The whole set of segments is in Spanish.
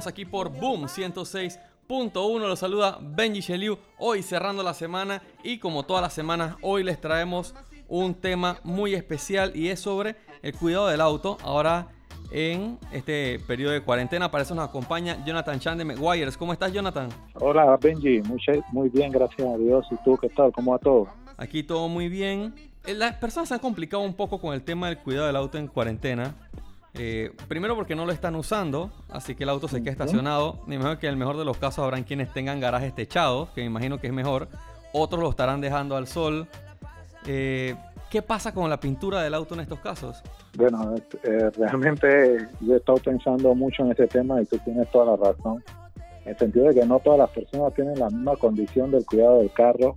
Aquí por Boom 106.1. Los saluda Benji Sheliu. Hoy cerrando la semana y como todas las semanas, hoy les traemos un tema muy especial y es sobre el cuidado del auto. Ahora en este periodo de cuarentena, para eso nos acompaña Jonathan Chan de McGuire's. ¿Cómo estás, Jonathan? Hola Benji, muy, muy bien, gracias a Dios. ¿Y tú qué tal? ¿Cómo va todo? Aquí todo muy bien. Eh, Las personas se han complicado un poco con el tema del cuidado del auto en cuarentena. Eh, primero porque no lo están usando, así que el auto se queda estacionado. Me imagino que en el mejor de los casos habrán quienes tengan garajes techados, que me imagino que es mejor. Otros lo estarán dejando al sol. Eh, ¿Qué pasa con la pintura del auto en estos casos? Bueno, eh, realmente yo he estado pensando mucho en ese tema y tú tienes toda la razón. En el sentido de que no todas las personas tienen la misma condición del cuidado del carro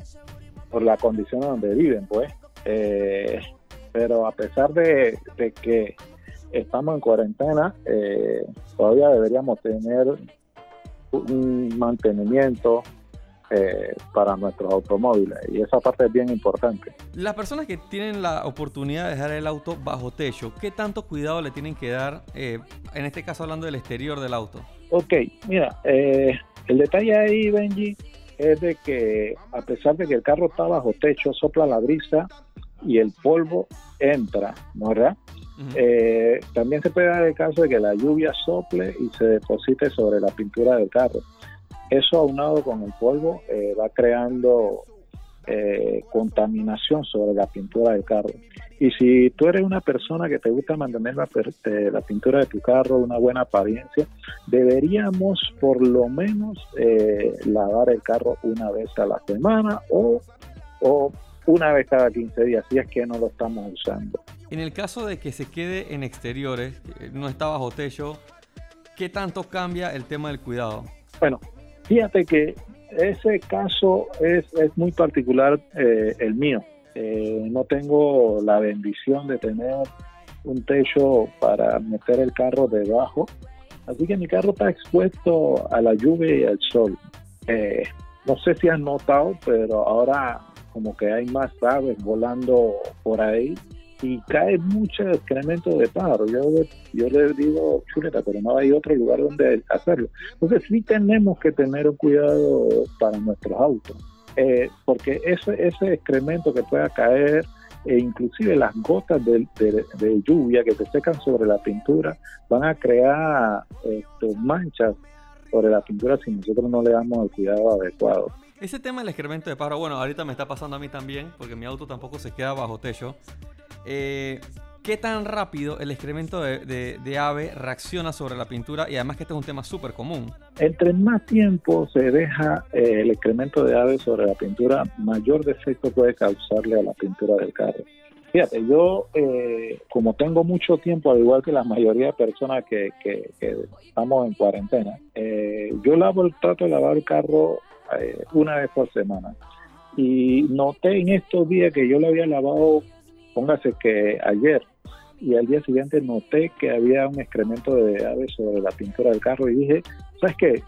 por la condición donde viven, pues. Eh, pero a pesar de, de que estamos en cuarentena, eh, todavía deberíamos tener un mantenimiento eh, para nuestros automóviles y esa parte es bien importante. Las personas que tienen la oportunidad de dejar el auto bajo techo, ¿qué tanto cuidado le tienen que dar? eh, en este caso hablando del exterior del auto. Ok, mira, eh, el detalle ahí, Benji, es de que a pesar de que el carro está bajo techo, sopla la brisa y el polvo entra, ¿no es Eh, también se puede dar el caso de que la lluvia sople y se deposite sobre la pintura del carro. Eso aunado con el polvo eh, va creando eh, contaminación sobre la pintura del carro. Y si tú eres una persona que te gusta mantener la, eh, pintura de tu carro una buena apariencia, deberíamos por lo menos lavar el carro una vez a la semana o, o una vez cada 15 días, si es que no lo estamos usando. En el caso de que se quede en exteriores, eh, no está bajo techo, ¿qué tanto cambia el tema del cuidado? Bueno, fíjate que ese caso es, es muy particular eh, el mío. Eh, no tengo la bendición de tener un techo para meter el carro debajo, así que mi carro está expuesto a la lluvia y al sol. Eh, no sé si has notado, pero ahora como que hay más aves volando por ahí y cae mucho excremento de pájaro. Yo, le digo, chuleta, pero no hay otro lugar donde hacerlo. Entonces sí tenemos que tener un cuidado para nuestros autos, eh, porque ese, ese excremento que pueda caer, e inclusive las gotas de lluvia que se secan sobre la pintura, van a crear este, manchas sobre la pintura si nosotros no le damos el cuidado adecuado. Ese tema del excremento de pájaro, bueno, ahorita me está pasando a mí también, porque mi auto tampoco se queda bajo techo. Eh, ¿Qué tan rápido el excremento de, de- de ave reacciona sobre la pintura? Y además que este es un tema súper común. Entre más tiempo se deja eh, el excremento de ave sobre la pintura, mayor defecto puede causarle a la pintura del carro. Fíjate, yo eh, como tengo mucho tiempo, al igual que la mayoría de personas que, que- que estamos en cuarentena, eh, yo lavo el trato de lavar el carro eh, una vez por semana. Y noté en estos días que yo lo había lavado, póngase que ayer, y al día siguiente noté que había un excremento de ave sobre la pintura del carro y dije, ¿sabes qué?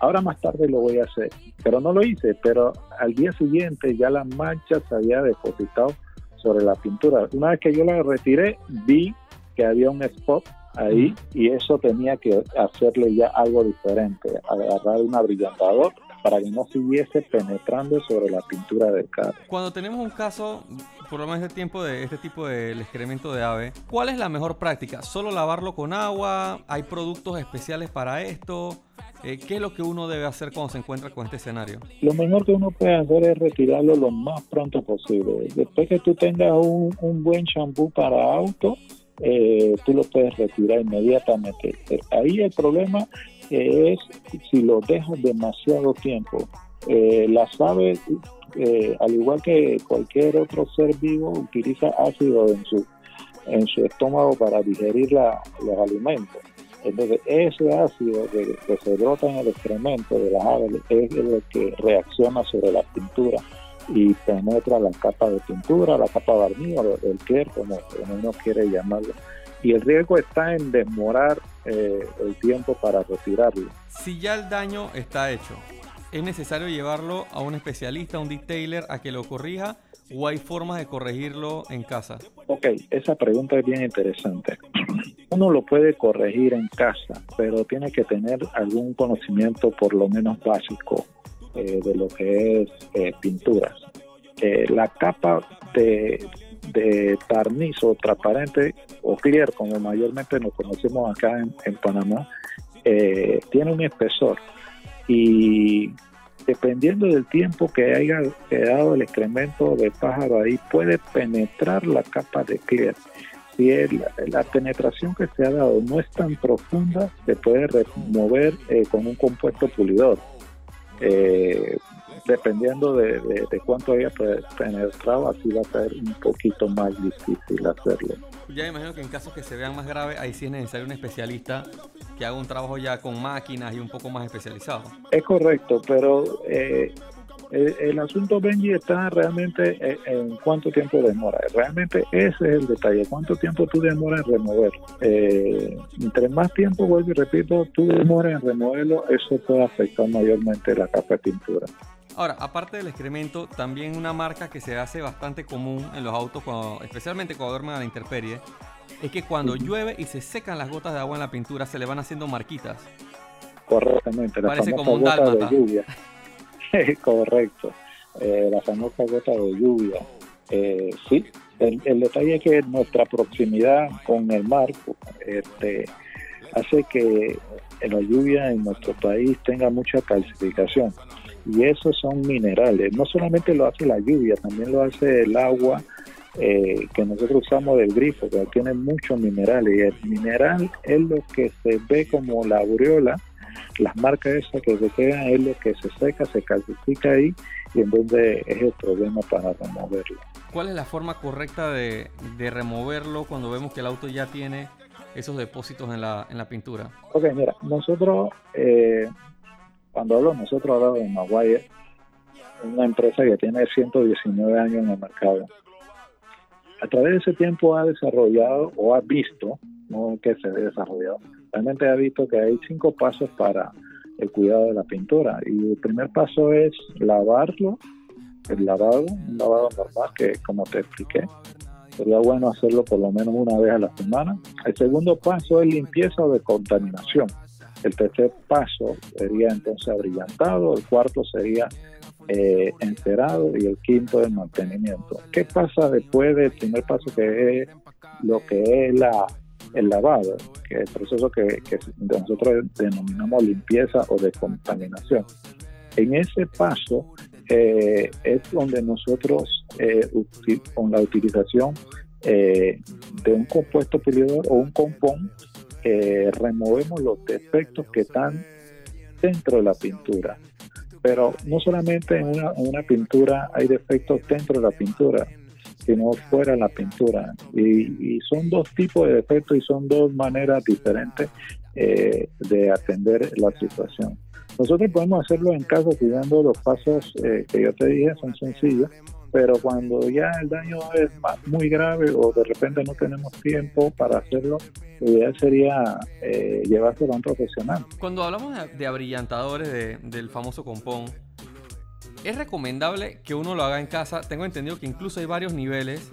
Ahora más tarde lo voy a hacer, pero no lo hice, pero al día siguiente ya la mancha se había depositado sobre la pintura. Una vez que yo la retiré, vi que había un spot ahí y eso tenía que hacerle ya algo diferente, agarrar un abrillantador para que no siguiese penetrando sobre la pintura del carro. Cuando tenemos un caso, por lo menos de tiempo de este tipo de excremento de ave, ¿cuál es la mejor práctica? ¿Solo lavarlo con agua? ¿Hay productos especiales para esto? Eh, ¿Qué es lo que uno debe hacer cuando se encuentra con este escenario? Lo mejor que uno puede hacer es retirarlo lo más pronto posible. Después que tú tengas un, un buen shampoo para auto, eh, tú lo puedes retirar inmediatamente. Ahí el problema es si lo dejas demasiado tiempo. Eh, las aves, eh, al igual que cualquier otro ser vivo, utiliza ácido en su en su estómago para digerir los alimentos. Entonces, ese ácido que, se brota en el excremento de las aves es el que reacciona sobre la pintura y penetra la capa de pintura, la capa barniz o el clear, como, uno quiere llamarlo. Y el riesgo está en demorar eh, el tiempo para retirarlo. Si ya el daño está hecho, ¿es necesario llevarlo a un especialista, a un detailer, a que lo corrija? ¿O hay formas de corregirlo en casa? Ok, esa pregunta es bien interesante. Uno lo puede corregir en casa, pero tiene que tener algún conocimiento por lo menos básico eh, de lo que es eh, pinturas. La capa de, de barniz o transparente o clear, como mayormente nos conocemos acá en, Panamá, tiene un espesor y dependiendo del tiempo que haya quedado el excremento de pájaro ahí, puede penetrar la capa de clear. Si la penetración que se ha dado no es tan profunda, se puede remover eh, con un compuesto pulidor. Eh, dependiendo de, cuánto haya penetrado, así va a ser un poquito más difícil hacerlo. Ya imagino que en casos que se vean más graves, ahí sí es necesario un especialista que haga un trabajo ya con máquinas y un poco más especializado. Es correcto, pero eh, el, asunto Benji está realmente en, cuánto tiempo demora. Realmente ese es el detalle, cuánto tiempo tú demoras en remover. Eh, entre más tiempo, vuelvo y repito, tú demoras en removerlo, eso puede afectar mayormente la capa de pintura. Ahora, aparte del excremento, también una marca que se hace bastante común en los autos, especialmente cuando duermen a la intemperie, es que cuando llueve y se secan las gotas de agua en la pintura, se le van haciendo marquitas. Correctamente, la Parece como un gota de lluvia. Correcto, eh, la famosa gota de lluvia. Eh, sí, el, el, detalle es que nuestra proximidad con el mar este, hace que la lluvia en nuestro país tenga mucha calcificación y esos son minerales. No solamente lo hace la lluvia, también lo hace el agua eh, que nosotros usamos del grifo, que tiene muchos minerales. Y el mineral es lo que se ve como la aureola, las marcas esas que se quedan es lo que se seca, se calcifica ahí y entonces es el problema para removerlo. ¿Cuál es la forma correcta de, de removerlo cuando vemos que el auto ya tiene esos depósitos en la, en la pintura? Ok, mira, nosotros eh, cuando hablo nosotros hablamos de Maguire, una empresa que tiene 119 años en el mercado. A través de ese tiempo ha desarrollado o ha visto, no que se ha desarrollado, realmente ha visto que hay cinco pasos para el cuidado de la pintura. Y el primer paso es lavarlo, el lavado, un lavado normal que como te expliqué, sería bueno hacerlo por lo menos una vez a la semana. El segundo paso es limpieza o decontaminación. El tercer paso sería entonces abrillantado, el cuarto sería eh, encerado y el quinto el mantenimiento. ¿Qué pasa después del primer paso que es lo que es la, el lavado, que es el proceso que, nosotros denominamos limpieza o descontaminación? En ese paso eh, es donde nosotros eh, con la utilización eh, de un compuesto pulidor o un compón eh, removemos los defectos que están dentro de la pintura. Pero no solamente en una, pintura hay defectos dentro de la pintura, sino fuera de la pintura. Y, son dos tipos de defectos y son dos maneras diferentes eh, de atender la situación. Nosotros podemos hacerlo en casa siguiendo los pasos eh, que yo te dije, son sencillos, pero cuando ya el daño es muy grave o de repente no tenemos tiempo para hacerlo, la idea sería eh, llevárselo a un profesional. Cuando hablamos de, abrillantadores del famoso compón, ¿es recomendable que uno lo haga en casa? Tengo entendido que incluso hay varios niveles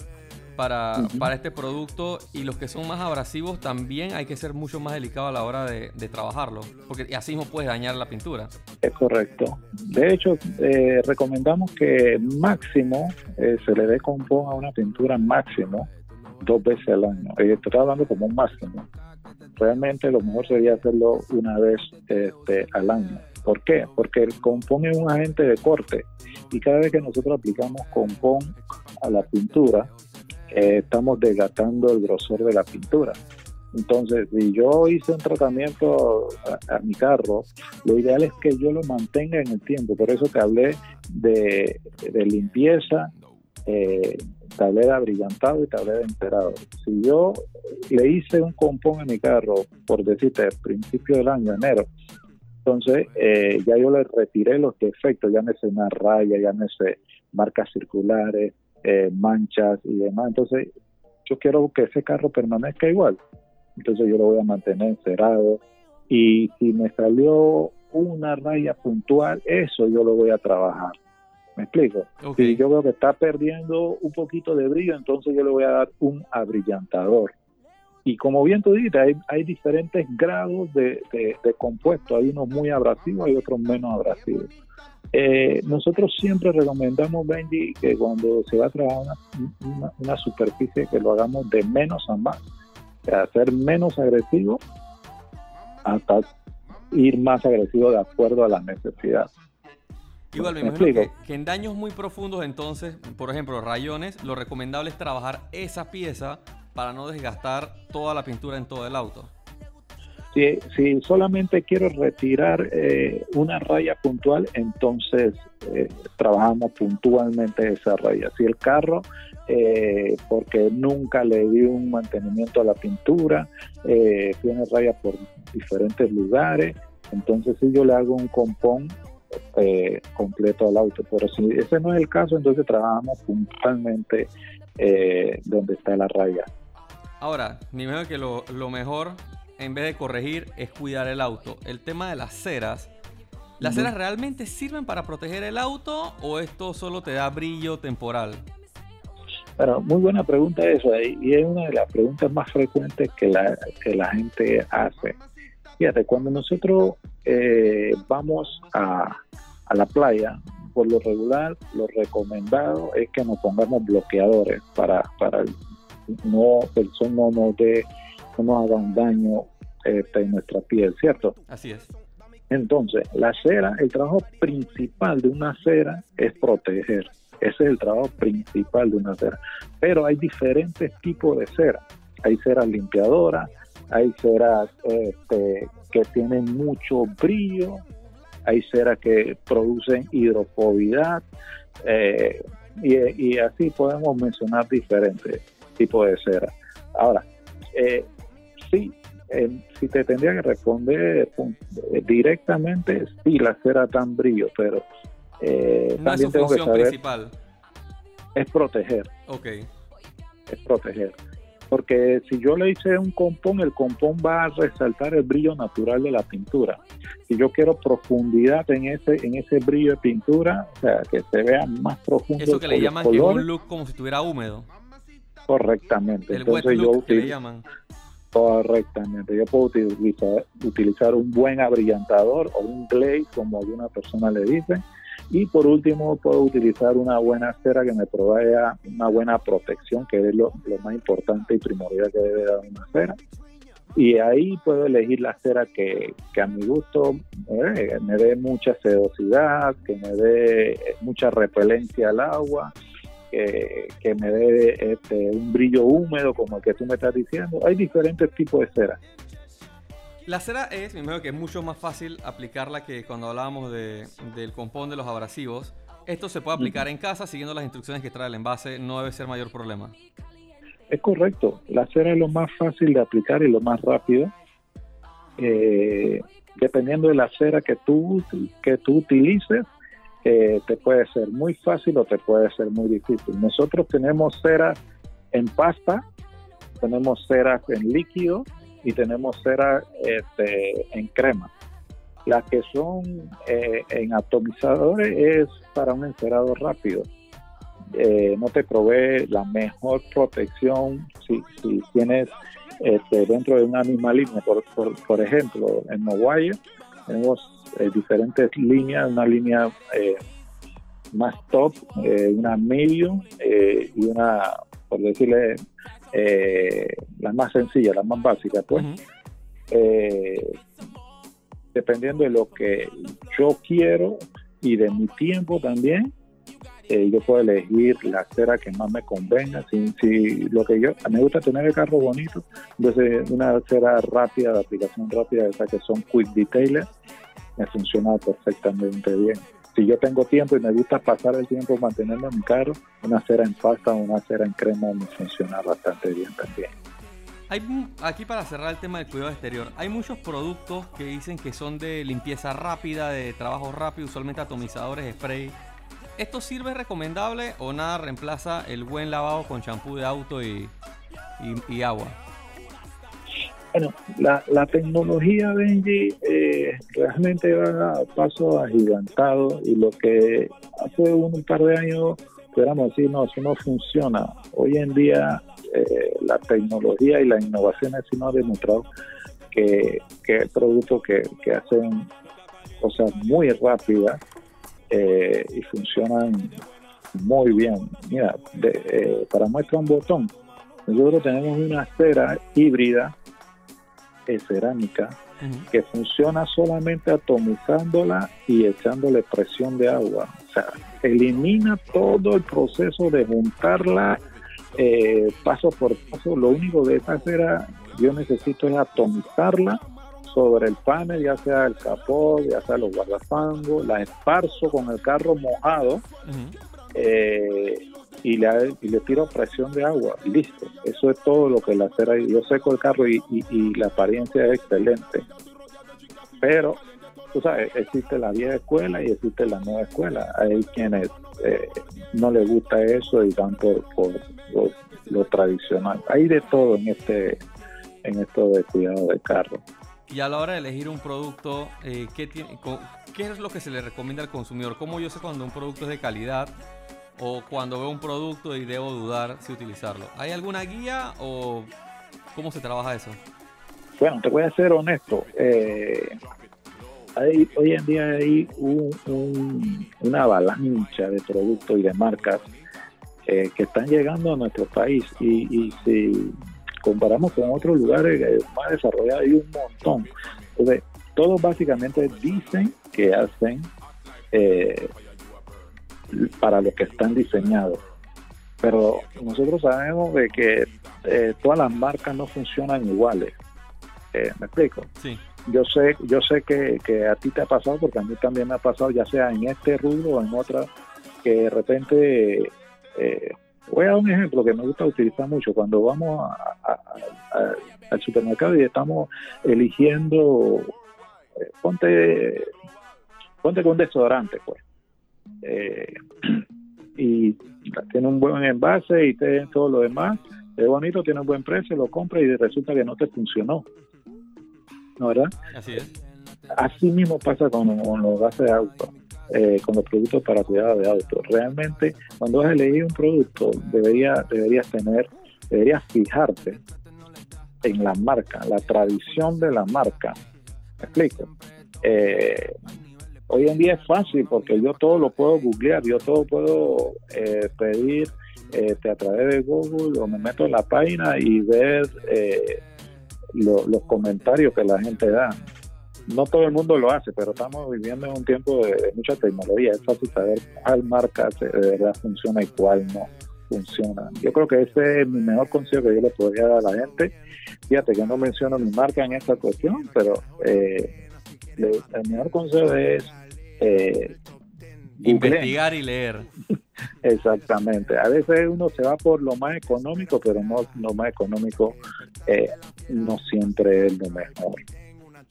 para, para, este producto y los que son más abrasivos también hay que ser mucho más delicado a la hora de, trabajarlo, porque así mismo puedes dañar la pintura. Es correcto. De hecho, eh, recomendamos que máximo eh, se le dé compón a una pintura máximo dos veces al año. Eh, estoy hablando como un máximo. Realmente lo mejor sería hacerlo una vez este, al año. ¿Por qué? Porque el compón es un agente de corte y cada vez que nosotros aplicamos compón a la pintura, eh, estamos desgastando el grosor de la pintura. Entonces, si yo hice un tratamiento a, mi carro, lo ideal es que yo lo mantenga en el tiempo. Por eso te hablé de, limpieza, eh, te y te hablé de enterado. Si yo le hice un compón a mi carro, por decirte, principio del año, enero, entonces eh, ya yo le retiré los defectos, sé una raya, ya me sé marcas circulares, eh, manchas y demás. Entonces yo quiero que ese carro permanezca igual. Entonces yo lo voy a mantener encerado. Y si me salió una raya puntual, eso yo lo voy a trabajar. ¿Me explico? Si yo veo que está perdiendo un poquito de brillo, entonces yo le voy a dar un abrillantador. Y como bien tú dices, hay, hay diferentes grados de, de, compuesto. Hay unos muy abrasivos y otros menos abrasivos. Eh, nosotros siempre recomendamos, Benji, que cuando se va a trabajar una, una, superficie, que lo hagamos de menos a más. Ser menos agresivo hasta ir más agresivo de acuerdo a la necesidad. Igual me, imagino que, en daños muy profundos, entonces, por ejemplo, rayones, lo recomendable es trabajar esa pieza para no desgastar toda la pintura en todo el auto. Si, solamente quiero retirar eh, una raya puntual, entonces eh, trabajamos puntualmente esa raya. Si el carro, eh, porque nunca le di un mantenimiento a la pintura, tiene rayas por diferentes lugares, entonces si yo le hago un compón eh, completo al auto. Pero si ese no es el caso, entonces trabajamos puntualmente eh, donde está la raya. Ahora, ni mejor que lo, mejor, en vez de corregir, es cuidar el auto. El tema de las ceras. ¿Las ceras realmente sirven para proteger el auto o esto solo te da brillo temporal? Bueno, muy buena pregunta eso, y es una de las preguntas más frecuentes que la, que la gente hace. Fíjate, cuando nosotros eh, vamos a, la playa, por lo regular, lo recomendado es que nos pongamos bloqueadores para, para no, el sol no nos, dé, no nos haga un daño este, en nuestra piel, ¿cierto? Así es. Entonces, la cera, el trabajo principal de una cera es proteger. Ese es el trabajo principal de una cera. Pero hay diferentes tipos de cera. Hay ceras limpiadoras, hay ceras este, que tienen mucho brillo, hay ceras que producen hidrofobidad eh, y, así podemos mencionar diferentes tipos de cera. Ahora, eh, sí, si te tendría que responder eh, directamente, sí, la cera tan brillo, pero eh, también tengo que saber, principal. Es proteger. Ok. Es proteger porque si yo le hice un compón, el compón va a resaltar el brillo natural de la pintura. Si yo quiero profundidad en ese en ese brillo de pintura, o sea, que se vea más profundo. Eso que le llaman que un look como si estuviera húmedo. Correctamente. El Entonces yo que le llaman. Correctamente. Yo puedo utilizar, un buen abrillantador o un glaze, como alguna persona le dice, y por último, puedo utilizar una buena cera que me provea una buena protección, que es lo, más importante y primordial que debe dar una cera. Y ahí puedo elegir la cera que, a mi gusto eh, me dé mucha sedosidad, que me dé mucha repelencia al agua, que, me dé este, un brillo húmedo como el que tú me estás diciendo. Hay diferentes tipos de cera. La cera es, me imagino que es mucho más fácil aplicarla que cuando hablábamos de, del compón de los abrasivos. Esto se puede aplicar en casa siguiendo las instrucciones que trae el envase, no debe ser mayor problema. Es correcto, la cera es lo más fácil de aplicar y lo más rápido. Eh, dependiendo de la cera que tú, que tú utilices, eh, te puede ser muy fácil o te puede ser muy difícil. Nosotros tenemos cera en pasta, tenemos ceras en líquido y tenemos cera este, en crema. Las que son eh, en atomizadores es para un encerado rápido. Eh, no te provee la mejor protección si, si tienes este, dentro de una misma línea. Por, ejemplo, en Mobile tenemos eh, diferentes líneas, una línea más top, una medium y una, por decirle, eh, las más sencillas, las más básicas, pues, eh, dependiendo de lo que yo quiero y de mi tiempo también, eh, yo puedo elegir la cera que más me convenga. Si, si lo que yo, me gusta tener el carro bonito, entonces una cera rápida, de aplicación rápida, esa que son quick detailer, me funciona perfectamente bien. si yo tengo tiempo y me gusta pasar el tiempo manteniendo mi carro, una cera en pasta o una cera en crema me funciona bastante bien también. Hay, aquí para cerrar el tema del cuidado exterior, hay muchos productos que dicen que son de limpieza rápida, de trabajo rápido, usualmente atomizadores, spray. ¿Esto sirve recomendable o nada reemplaza el buen lavado con champú de auto y, y, agua? Bueno, la, la tecnología, Benji, eh, realmente va a paso agigantado y lo que hace un par de años pudiéramos decir, no, eso no funciona. Hoy en día eh, la tecnología y las innovaciones sí nos han demostrado que, que hay productos que, que hacen cosas muy rápidas eh, y funcionan muy bien. Mira, eh, para muestra un botón, nosotros tenemos una cera híbrida de cerámica que funciona solamente atomizándola y echándole presión de agua. O sea, elimina todo el proceso de juntarla eh, paso por paso. Lo único de esa cera yo necesito es atomizarla sobre el panel, ya sea el capó, ya sea los guardafangos, la esparzo con el carro mojado eh, y, le, y le tiro presión de agua. Listo, eso es todo lo que la cera. Yo seco el carro y, y, la apariencia es excelente. Pero, tú sabes, existe la vieja escuela y existe la nueva escuela. Hay quienes eh, no les gusta eso y van por, por lo, tradicional. Hay de todo en este en esto de cuidado de carro. Y a la hora de elegir un producto, eh, ¿qué, tiene, ¿qué es lo que se le recomienda al consumidor? ¿Cómo yo sé cuando un producto es de calidad o cuando veo un producto y debo dudar si utilizarlo? ¿Hay alguna guía o cómo se trabaja eso? Bueno, te voy a ser honesto. Eh, hoy en día hay una avalancha de productos y de marcas eh, que están llegando a nuestro país y, si comparamos con otros lugares eh, más desarrollados hay un montón. Entonces, todos básicamente dicen que hacen eh, para lo que están diseñados. Pero nosotros sabemos de que todas las marcas no funcionan iguales. ¿Me explico? Sí yo sé yo sé que, que, a ti te ha pasado porque a mí también me ha pasado ya sea en este rubro o en otra que de repente eh, voy a dar un ejemplo que me gusta utilizar mucho cuando vamos al supermercado y estamos eligiendo eh, ponte ponte con desodorante pues eh, y tiene un buen envase y tiene todo lo demás es bonito tiene un buen precio lo compras y resulta que no te funcionó ¿no verdad? Así es. Así mismo pasa con, los gases de auto, eh, con los productos para cuidado de auto. Realmente, cuando vas a elegir un producto, debería, deberías tener, deberías fijarte en la marca, la tradición de la marca. ¿Me explico? Eh, hoy en día es fácil porque yo todo lo puedo googlear, yo todo puedo eh, pedir a través de Google o me meto en la página y ver los comentarios que la gente da. No todo el mundo lo hace, pero estamos viviendo en un tiempo de, mucha tecnología. Es fácil saber cuál marca de verdad funciona y cuál no funciona. Yo creo que ese es mi mejor consejo que yo le podría dar a la gente. Fíjate que no menciono mi marca en esta cuestión, pero eh, el mejor consejo es eh, investigar y leer. Exactamente. A veces uno se va por lo más económico, pero no lo más económico eh, no siempre es lo mejor.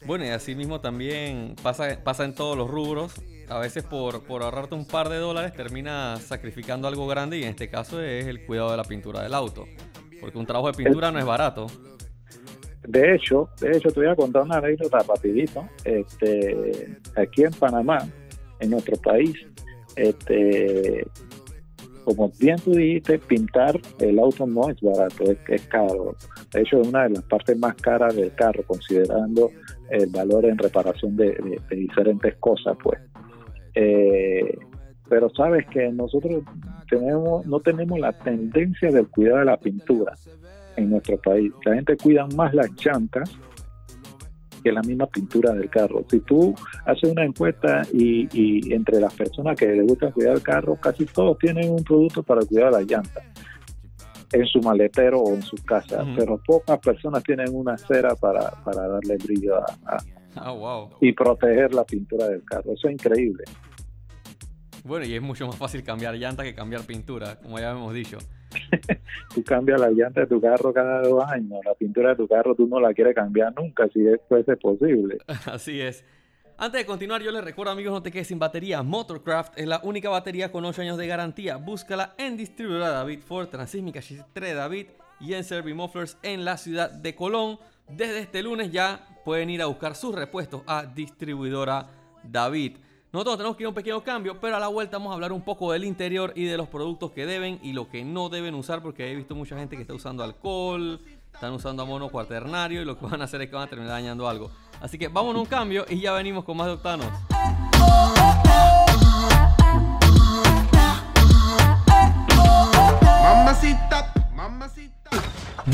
Bueno, y así mismo también pasa, pasa en todos los rubros. A veces por, por ahorrarte un par de dólares termina sacrificando algo grande y en este caso es el cuidado de la pintura del auto. Porque un trabajo de pintura no es barato. De hecho, de hecho te voy a contar una anécdota rapidito. Este, aquí en Panamá, en nuestro país, este, como bien tú dijiste, pintar el auto no es barato, es, caro. De hecho, es una de las partes más caras del carro, considerando el valor en reparación de, diferentes cosas, pues. Eh, pero sabes que nosotros tenemos no tenemos la tendencia del cuidado de la pintura en nuestro país. La gente cuida más las llantas que la misma pintura del carro. Si tú haces una encuesta y, entre las personas que les gusta cuidar el carro, casi todos tienen un producto para cuidar la llanta en su maletero o en su casa, pero pocas personas tienen una cera para, para darle brillo a, ah, y proteger la pintura del carro. Eso es increíble. Bueno, y es mucho más fácil cambiar llanta que cambiar pintura, como ya hemos dicho. tú cambias la llanta de tu carro cada dos años, la pintura de tu carro tú no la quieres cambiar nunca, si esto es posible. Así es. Antes de continuar, yo les recuerdo, amigos, no te quedes sin batería. Motorcraft es la única batería con 8 años de garantía. Búscala en distribuidora David Ford, Transísmica 3 David y en Servimufflers en la ciudad de Colón. Desde este lunes ya pueden ir a buscar sus repuestos a distribuidora David. Nosotros tenemos que ir a un pequeño cambio, pero a la vuelta vamos a hablar un poco del interior y de los productos que deben y lo que no deben usar, porque he visto mucha gente que está usando alcohol, están usando amono cuaternario y lo que van a hacer es que van a terminar dañando algo. Así que vamos a un cambio y ya venimos con más de Octanos. Mamacita